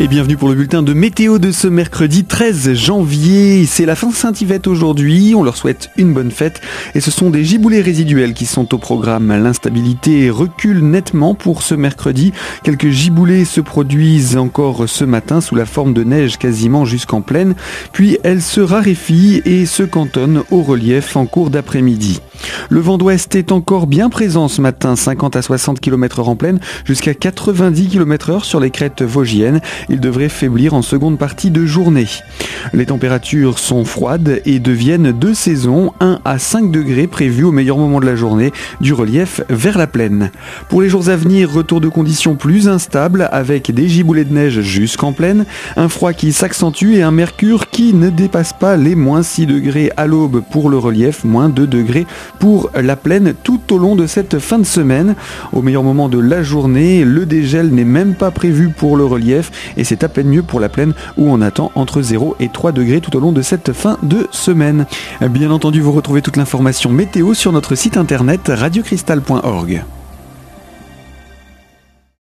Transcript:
Et bienvenue pour le bulletin de météo de ce mercredi 13 janvier. C'est la fin Saint-Yvette aujourd'hui. On leur souhaite une bonne fête. Et ce sont des giboulées résiduels qui sont au programme. L'instabilité recule nettement pour ce mercredi. Quelques giboulées se produisent encore ce matin sous la forme de neige quasiment jusqu'en plaine. Puis elles se raréfient et se cantonnent au relief en cours d'après-midi. Le vent d'ouest est encore bien présent ce matin, 50 à 60 km h en pleine, jusqu'à 90 km h sur les crêtes vosgiennes. Il devrait faiblir en seconde partie de journée. Les températures sont froides et deviennent de saison, 1 à 5 degrés prévus au meilleur moment de la journée, du relief vers la plaine. Pour les jours à venir, retour de conditions plus instables avec des giboulées de neige jusqu'en plaine, un froid qui s'accentue et un mercure qui ne dépasse pas les moins 6 degrés à l'aube pour le relief, moins 2 degrés pour la plaine tout au long de cette fin de semaine. Au meilleur moment de la journée, le dégel n'est même pas prévu pour le relief et c'est à peine mieux pour la plaine où on attend entre 0 et 3 degrés tout au long de cette fin de semaine. Bien entendu, vous retrouvez toute l'information météo sur notre site internet radiocristal.org.